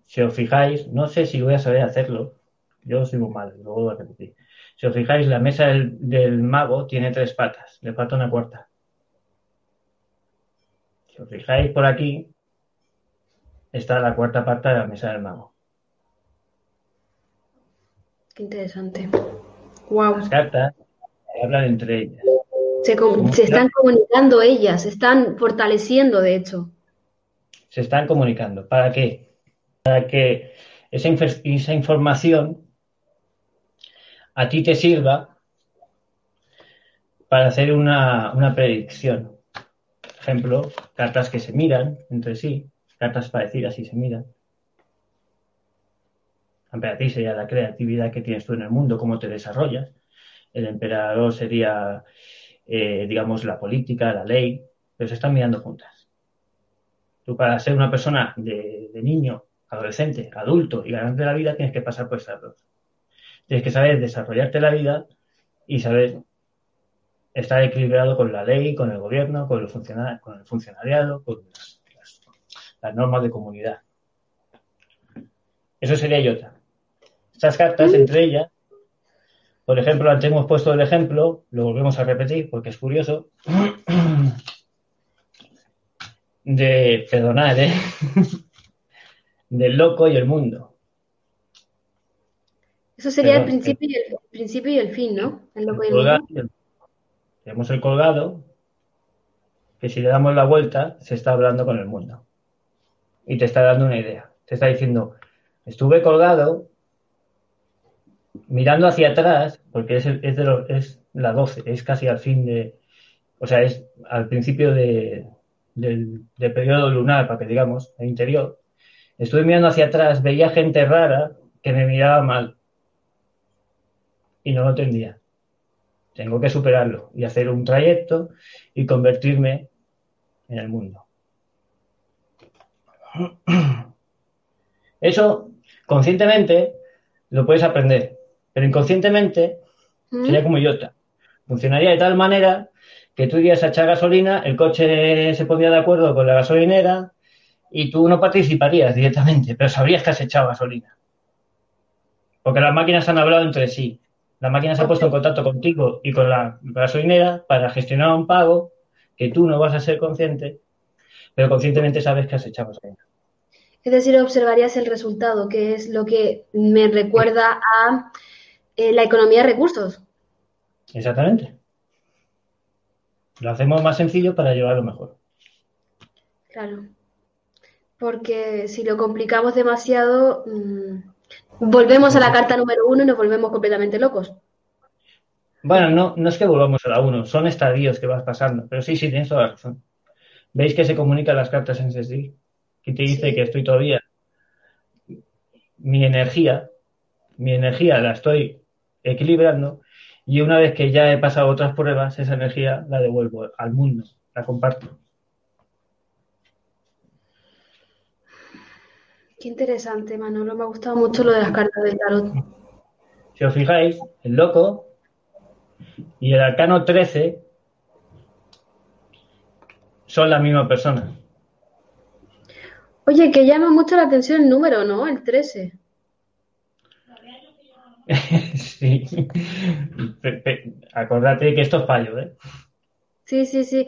si os fijáis, no sé si voy a saber hacerlo, yo soy muy mal, lo vuelvo a repetir. Si os fijáis, la mesa del, del mago tiene tres patas, le falta una cuarta. Si os fijáis por aquí, está la cuarta pata de la mesa del mago.
qué interesante. Wow.
Las cartas hablan entre ellas.
Se, están comunicando ellas, se están fortaleciendo, de hecho.
se están comunicando. ¿Para qué? Para que esa, esa información a ti te sirva para hacer una, una predicción. Por ejemplo, cartas que se miran entre sí, cartas parecidas y se miran. La emperatriz sería la creatividad que tienes tú en el mundo, cómo te desarrollas. El emperador sería, eh, digamos, la política, la ley, pero se están mirando juntas. Tú para ser una persona de, de niño, adolescente, adulto y ganarte la vida tienes que pasar por estas dos. Tienes que saber desarrollarte la vida y saber estar equilibrado con la ley, con el gobierno, con el, con el funcionariado, con las, normas de comunidad. Eso sería Iota. Estas cartas, entre ellas, por ejemplo, antes hemos puesto el ejemplo, lo volvemos a repetir porque es curioso, de, perdonad, ¿eh? del loco y el mundo.
Eso sería el, principio y el, principio y el fin, ¿no? El loco y el mundo.
Tenemos el colgado, que si le damos la vuelta, se está hablando con el mundo. Y te está dando una idea. Te está diciendo, estuve colgado mirando hacia atrás, porque es, es, de es la 12, es casi al fin de, o sea, es al principio de, del, del, periodo lunar, para que digamos, el interior. Estuve mirando hacia atrás, veía gente rara que me miraba mal y no lo entendía. Tengo que superarlo y hacer un trayecto y convertirme en el mundo. Eso, conscientemente, lo puedes aprender, pero inconscientemente mm. sería como Iota. Funcionaría de tal manera que tú irías a echar gasolina, el coche se pondría de acuerdo con la gasolinera y tú no participarías directamente, pero sabrías que has echado gasolina. Porque las máquinas han hablado entre sí. La máquina se ha puesto en contacto contigo y con la gasolinera para gestionar un pago que tú no vas a ser consciente, pero conscientemente sabes que has echado gasolina.
Es decir, observarías el resultado, que es lo que me recuerda a eh, la economía de recursos.
Exactamente. Lo hacemos más sencillo para llevarlo mejor.
Claro. Porque si lo complicamos demasiado, mmm, volvemos a la carta número uno y nos volvemos completamente locos.
Bueno, no, no es que volvamos a la uno, son estadios que vas pasando, pero sí, sí, tienes toda la razón. ¿Veis que se comunican las cartas en SSD? Que te dice que estoy todavía. Mi energía, mi energía la estoy equilibrando y una vez que ya he pasado otras pruebas, esa energía la devuelvo al mundo, la comparto.
Qué interesante, Manolo. Me ha gustado mucho lo de las cartas del tarot.
Si os fijáis, el loco y el arcano 13 son la misma persona.
Oye, que llama mucho la atención el número, ¿no? El 13.
sí. Acordate que esto es fallo, ¿eh?
Sí, sí, sí.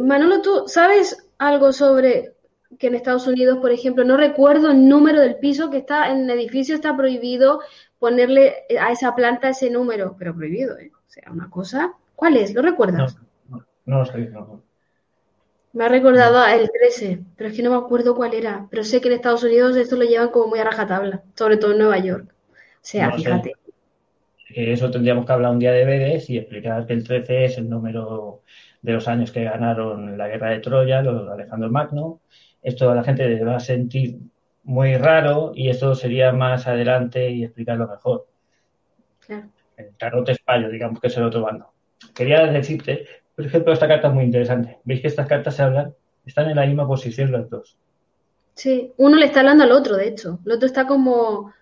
Manolo, ¿tú sabes algo sobre que en Estados Unidos, por ejemplo, no recuerdo el número del piso que está en el edificio, está prohibido ponerle a esa planta ese número, pero prohibido, ¿eh? O sea, una cosa. ¿Cuál es? ¿Lo recuerdas?
No, no, lo sé, no.
Me ha recordado el 13, pero es que no me acuerdo cuál era. Pero sé que en Estados Unidos esto lo llevan como muy a rajatabla, sobre todo en Nueva York. Sea, fíjate.
Eso tendríamos que hablar un día de veres y explicar que el 13 es el número de los años que ganaron la guerra de Troya, los Alejandro Magno, esto a la gente le va a sentir muy raro y esto sería más adelante y explicarlo mejor. Claro. El tarot español, digamos que es el otro bando. Quería decirte, por ejemplo, esta carta es muy interesante. ¿Veis que estas cartas se hablan? Están en la misma posición las dos.
Sí, uno le está hablando al otro, de hecho. El otro está como,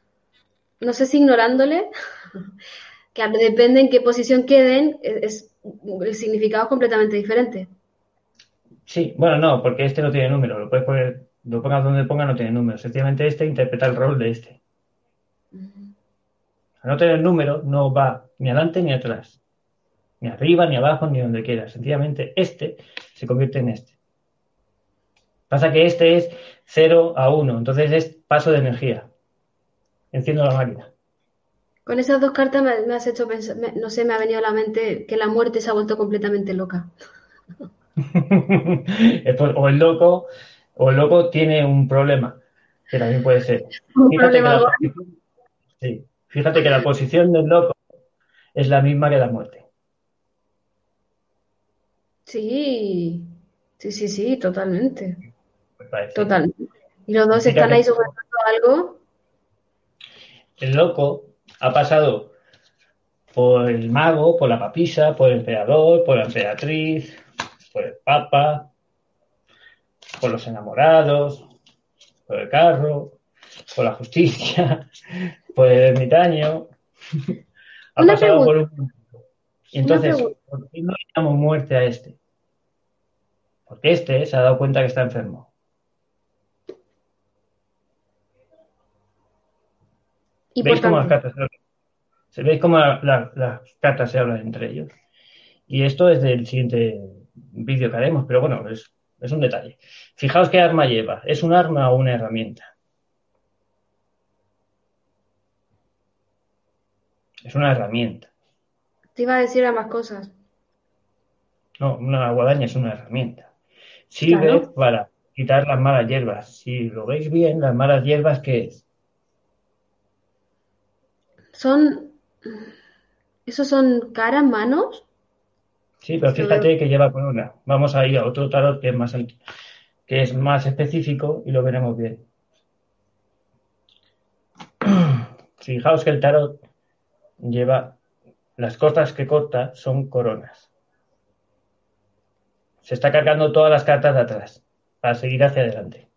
no sé si ignorándole, que depende en qué posición queden, es, el significado es completamente diferente.
Sí, bueno, no, porque este no tiene número. Lo puedes poner, lo pongas donde ponga, no tiene número. Sencillamente este interpreta el rol de este. Al no tener número, no va ni adelante ni atrás. Ni arriba, ni abajo, ni donde quiera. Sencillamente este se convierte en este. Pasa que este es 0 a 1, entonces es paso de energía. Enciendo la máquina.
Con esas dos cartas me, has hecho pensar, no sé, me ha venido a la mente que la muerte se ha vuelto completamente loca.
o el loco, o el loco tiene un problema, que también puede ser. Fíjate que, la, fíjate que la posición del loco es la misma que la muerte.
Sí, sí, sí, sí, totalmente.
Pues.
Totalmente. Y los dos están ahí sujetando algo.
El loco ha pasado por el mago, por la papisa, por el emperador, por la emperatriz, por el papa, por los enamorados, por el carro, por la justicia, por el ermitaño. Ha
Una
pasado por
pregunta.
un... Y entonces. ¿por qué no le damos muerte a este? Porque este se ha dado cuenta que está enfermo.
Y
¿Veis cómo las cartas se cómo la- la- las cartas se hablan entre ellos? Y esto es del siguiente vídeo que haremos, pero bueno, es, es un detalle. Fijaos qué arma lleva. ¿Es un arma o una herramienta? Es una herramienta.
te iba a decir ambas cosas.
No, una guadaña es una herramienta. Sirve
Claro.
para quitar las malas hierbas. Si lo veis bien, las malas hierbas, ¿qué es?
Son. ¿Esos son caras, manos?
Sí, pero fíjate que lleva corona. Vamos a ir a otro tarot que es más, que es más específico y lo veremos bien. Fijaos que el tarot lleva las costas que corta son coronas. Se está cargando todas las cartas de atrás para seguir hacia adelante.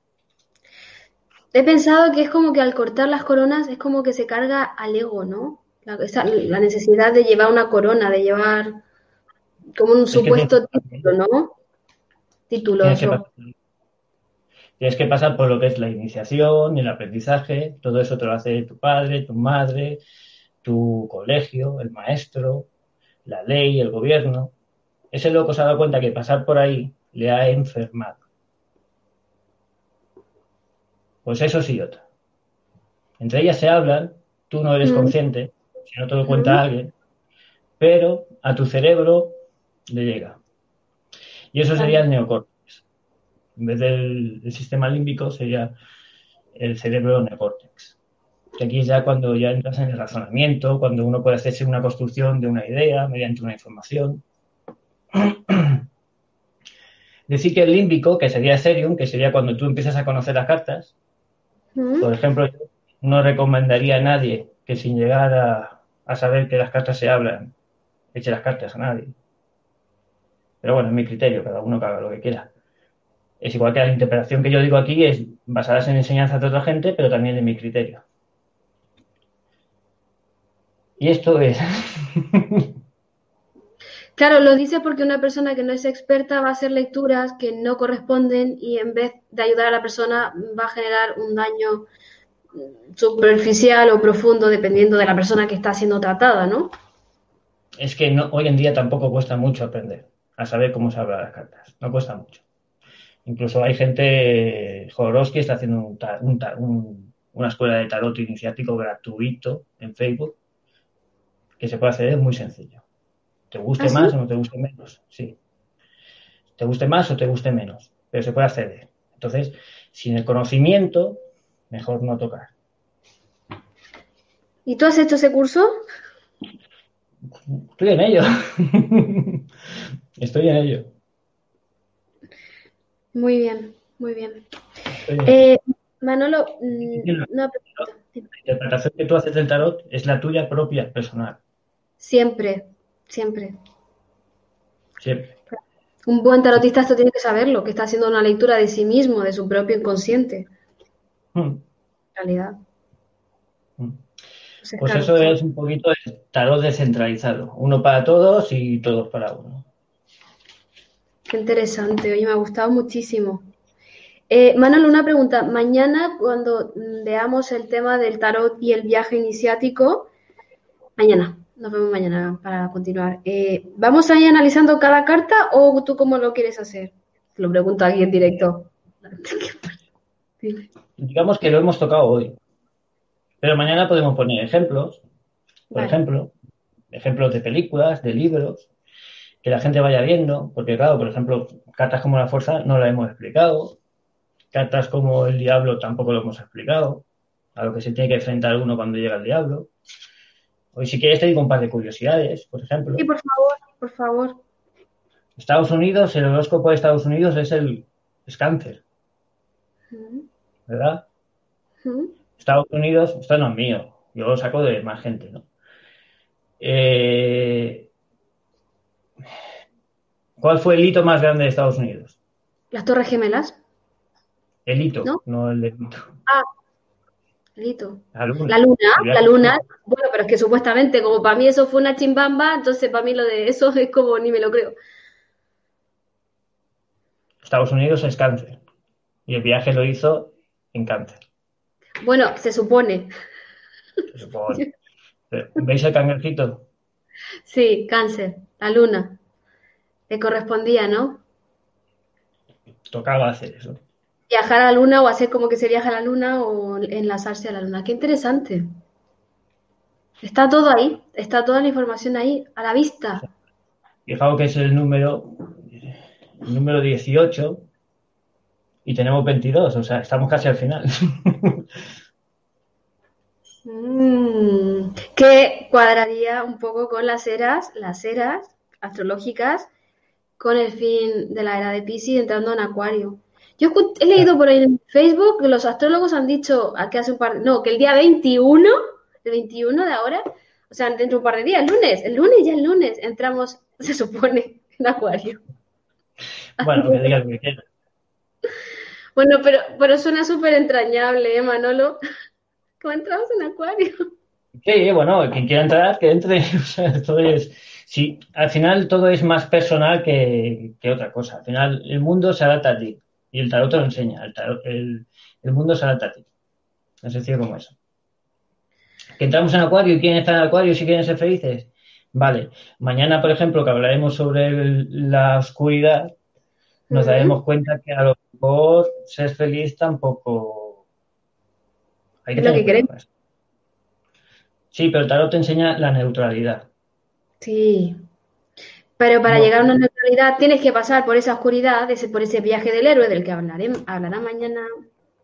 He pensado que es como que al cortar las coronas es como que se carga al ego, ¿no? La, esa- la necesidad de llevar una corona, de llevar como un supuesto título, ¿no? Título,
Tienes que,
eso.
pasar, tienes que pasar por lo que es la iniciación, el aprendizaje, todo eso te lo hace tu padre, tu madre, tu colegio, el maestro, la ley, el gobierno. Ese loco se ha dado cuenta que pasar por ahí le ha enfermado. Pues eso sí, otra. Entre ellas se hablan, tú no eres
Mm.
consciente, si no te lo cuenta
Mm.
alguien, pero a tu cerebro le llega. Y eso sería el neocórtex. En vez del, del sistema límbico sería el cerebro neocórtex. Que aquí es ya cuando ya entras en el razonamiento, cuando uno puede hacerse una construcción de una idea mediante una información. Decir que el límbico, que sería Serium, que sería cuando tú empiezas a conocer las cartas, Por ejemplo, yo no recomendaría a nadie que sin llegar a, saber que las cartas se hablan, eche las cartas a nadie. Pero bueno, es mi criterio, cada uno que haga lo que quiera. Es igual que la interpretación que yo digo aquí es basada en enseñanzas de otra gente, pero también en mi criterio. Y esto es.
Claro, lo dice porque una persona que no es experta va a hacer lecturas que no corresponden y en vez de ayudar a la persona va a generar un daño mm, superficial o profundo dependiendo de la persona que está siendo tratada, ¿no?
es que no, hoy en día tampoco cuesta mucho aprender a saber cómo se hablan las cartas. No cuesta mucho. Incluso hay gente, Jodorowsky está haciendo un un un- una escuela de tarot iniciático gratuito en Facebook que se puede hacer, es muy sencillo. ¿Te guste
¿Ah, sí?
más o no te guste menos? Sí. ¿Te guste más o te guste menos? Pero se puede acceder. Entonces, sin el conocimiento, mejor no tocar.
¿Y tú has hecho ese curso?
Estoy en ello. Estoy en ello.
Muy bien, muy bien. Eh, Manolo, mm, una pregunta.
La interpretación que tú haces del tarot es la tuya propia, personal.
Siempre, siempre.
Siempre.
Un buen tarotista esto tiene que saberlo, que está haciendo una lectura de sí mismo, de su propio inconsciente,
Mm,
en realidad.
mm.
Entonces,
Pues eso es un poquito de tarot descentralizado. Uno para todos y todos para uno.
Qué interesante, oye, me ha gustado muchísimo. Eh, Manolo, una pregunta. Mañana, cuando mm, veamos el tema del tarot y el viaje iniciático, mañana, nos vemos mañana para continuar. Eh, ¿vamos a ir analizando cada carta o tú cómo lo quieres hacer? Lo pregunto aquí en directo.
Digamos que lo hemos tocado hoy. Pero mañana podemos poner ejemplos, por
Vale.
ejemplo, ejemplos de películas, de libros, que la gente vaya viendo, porque claro, por ejemplo, cartas como la fuerza no la hemos explicado, cartas como el diablo tampoco lo hemos explicado, a lo que se tiene que enfrentar uno cuando llega el diablo. Hoy si quieres te digo un par de curiosidades, por ejemplo.
Sí, por favor, por favor.
Estados Unidos, el horóscopo de Estados Unidos es el es cáncer, ¿verdad? Estados Unidos, esto no es mío, yo lo saco de más gente, ¿no? Eh, ¿Cuál fue el hito más grande de Estados Unidos?
Las Torres Gemelas.
El hito, no, el delito.
Ah, el hito. La luna. La luna, la luna. Bueno, pero es que supuestamente, como para mí eso fue una chimbamba, entonces para mí lo de eso es como ni me lo creo.
Estados Unidos es cáncer. Y el viaje lo hizo en cáncer.
Bueno, se supone.
Se supone. ¿Veis el cangrejito?
Sí, cáncer, la luna. Le correspondía, ¿no?
Tocaba hacer eso.
Viajar a la luna o hacer como que se viaja a la luna o enlazarse a la luna. Qué interesante. Está todo ahí, está toda la información ahí, a la vista.
Fijaos que es el número, el número 18 y tenemos 22, o sea, estamos casi al final.
Mm, que cuadraría un poco con las eras, las eras astrológicas con el fin de la era de Pisces entrando en Acuario. Yo he leído por ahí en Facebook que los astrólogos han dicho que hace un par no, que el día 21, el 21 de ahora, o sea, dentro de un par de días, el lunes, el lunes ya el lunes, entramos, se supone, en Acuario.
Bueno, que digas que quieras.
Bueno, pero, pero suena súper entrañable, ¿eh, Manolo? ¿Cómo entramos en Acuario?
Sí, bueno, quien quiera entrar, que entre. O sea, esto es Sí, al final todo es más personal que, otra cosa. Al final el mundo se adapta a ti y el tarot te lo enseña. El, el, mundo se adapta a ti. Es sencillo como eso. Que entramos en Acuario y quieren estar en Acuario si quieren ser felices. Vale, mañana, por ejemplo, que hablaremos sobre la oscuridad, nos daremos cuenta que a lo mejor ser feliz tampoco.
Hay que lo que queremos.
Sí, pero el tarot te enseña la neutralidad.
Sí. Pero para llegar a una neutralidad tienes que pasar por esa oscuridad, ese, por ese viaje del héroe del que hablaré, hablará mañana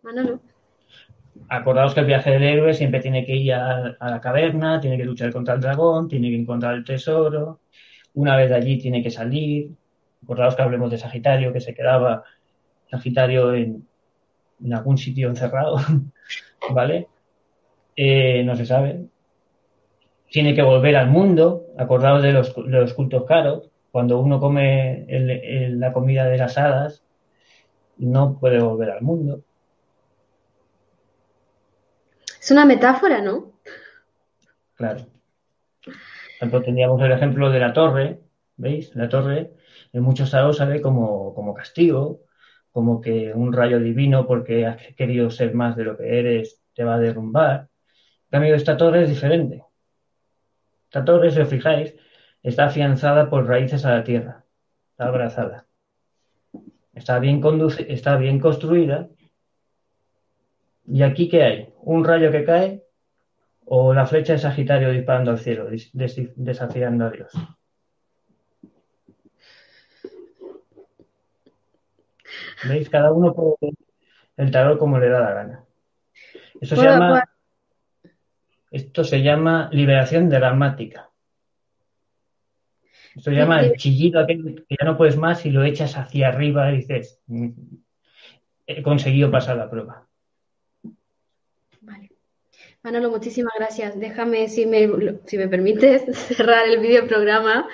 Manolo.
Acordaos que el viaje del héroe siempre tiene que ir a, la caverna, tiene que luchar contra el dragón, tiene que encontrar el tesoro. Una vez de allí tiene que salir. Acordaos que hablemos de Sagitario, que se quedaba Sagitario en, algún sitio encerrado, ¿vale? Eh, no se sabe tiene que volver al mundo, acordados de los, de los cultos caros, cuando uno come la comida de las hadas, no puede volver al mundo.
Es una metáfora, ¿no?
Claro. Ejemplo, tendríamos el ejemplo de la torre, ¿veis? La torre en muchos lados sale como, como castigo, como que un rayo divino porque has querido ser más de lo que eres te va a derrumbar. En cambio, esta torre es diferente. Esta torre, si os fijáis, está afianzada por raíces a la tierra, está abrazada. Está bien, está bien construida. ¿Y aquí qué hay? ¿Un rayo que cae o la flecha de Sagitario disparando al cielo, desafiando a Dios? ¿Veis? Cada uno puede el tarot como le da la gana. Eso se llama esto se llama liberación dramática. Esto se llama el chillido aquel que ya no puedes más y lo echas hacia arriba y dices, mm, he conseguido pasar la prueba.
Vale. Manolo, muchísimas gracias. Déjame, si me, si me permites, cerrar el vídeo programa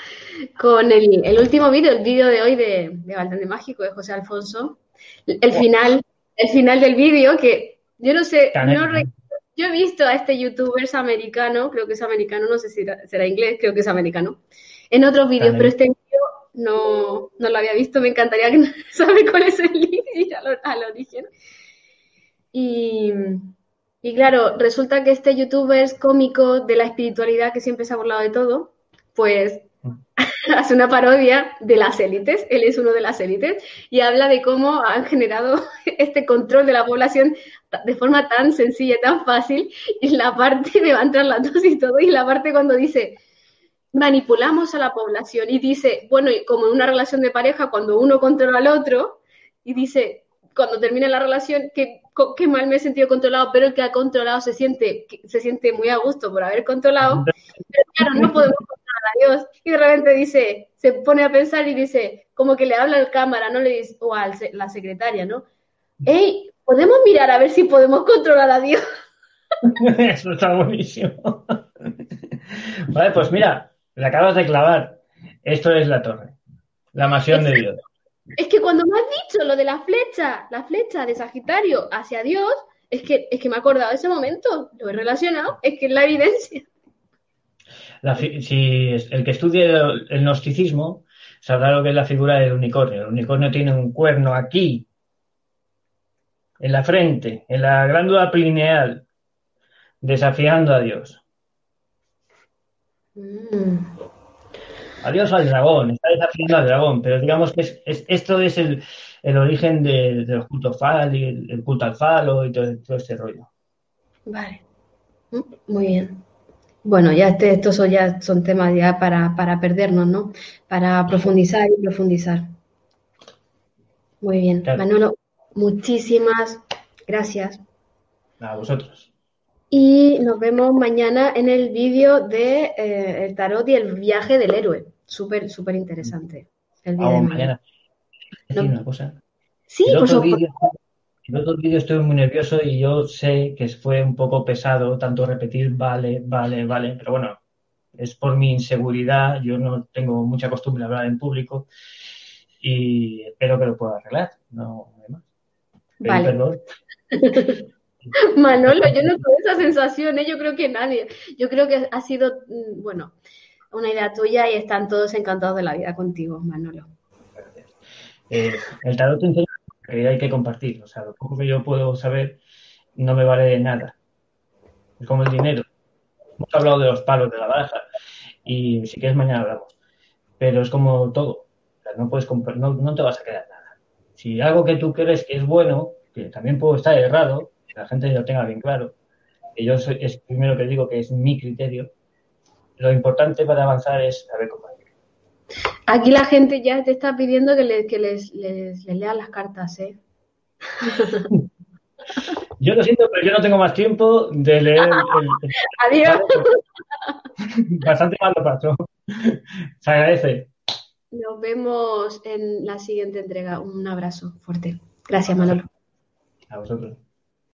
con el, último vídeo, el vídeo de hoy de, de Mágico, de José Alfonso. El, final, el final del vídeo, que yo no sé, no, yo he visto a este youtuber americano, creo que es americano, no sé si será inglés, creo que es americano, en otros vídeos, pero este vídeo no, no lo había visto, me encantaría que sabe cuál es el link y al origen. Y, y claro, resulta que este youtuber es cómico de la espiritualidad que siempre se ha burlado de todo, pues hace una parodia de las élites, él es uno de las élites, y habla de cómo han generado este control de la población de forma tan sencilla, tan fácil, y la parte me va a entrar la tos y todo, y la parte cuando dice, manipulamos a la población, y dice, bueno, como en una relación de pareja, cuando uno controla al otro, y dice, cuando termina la relación, que, qué mal me he sentido controlado, pero el que ha controlado se siente, se siente muy a gusto por haber controlado, pero claro, no podemos a Dios. Y de repente dice, se pone a pensar y dice, como que le habla al cámara, ¿no? Le dice, o a la secretaria, ¿no? Hey, podemos mirar a ver si podemos controlar a Dios.
Eso está buenísimo. vale, pues mira, le acabas de clavar. Esto es la torre. La mansión de Dios.
Es que cuando me has dicho lo de la flecha, la flecha de Sagitario hacia Dios, es que, es que me he acordado de ese momento, lo he relacionado, es que es la evidencia.
si el que estudie el gnosticismo sabrá lo que es la figura del unicornio. El unicornio tiene un cuerno aquí, en la frente, en la glándula pineal, desafiando a Dios. Mm. Adiós al dragón, está desafiando al dragón, pero digamos que es, esto es el, origen del culto fal y el, culto al falo y todo, este rollo.
Vale, mm, muy bien. Bueno, ya este, estos son, ya son temas ya para, para perdernos, ¿no? Para profundizar y profundizar. Muy bien. Manolo, muchísimas gracias.
A vosotros.
Y nos vemos mañana en el vídeo de eh, el tarot y el viaje del héroe. Súper, súper interesante.
El Vamos mañana. una cosa.
Sí, el otro, vídeo,
el otro vídeo estoy muy nervioso y yo sé que fue un poco pesado tanto repetir vale, vale, vale, pero bueno, es por mi inseguridad. Yo no tengo mucha costumbre de hablar en público y espero que lo pueda arreglar. No, más.
Vale. Perdón. Manolo, yo no tuve esa sensación, ¿eh? yo creo que nadie. Yo creo que ha sido, mm, bueno, una idea tuya y están todos encantados de la vida contigo, Manolo.
Eh, el tarot te enseña hay que compartir, o sea, lo poco que yo puedo saber no me vale de nada. Es como el dinero. Hemos hablado de los palos de la baraja y si quieres mañana hablamos. Pero es como todo. no puedes no, no te vas a quedar nada. Si algo que tú crees que es bueno, que también puedo estar errado, la gente lo tenga bien claro, que yo soy, es primero que digo que es mi criterio, lo importante para avanzar es saber compartir.
Aquí la gente ya te está pidiendo que, les, les, lean las cartas, ¿eh?
Yo lo siento, pero yo no tengo más tiempo de leer el,
Adiós.
Bastante mal lo paso. Se agradece.
Nos vemos en la siguiente entrega. Un abrazo fuerte. Gracias, Manolo.
A vosotros.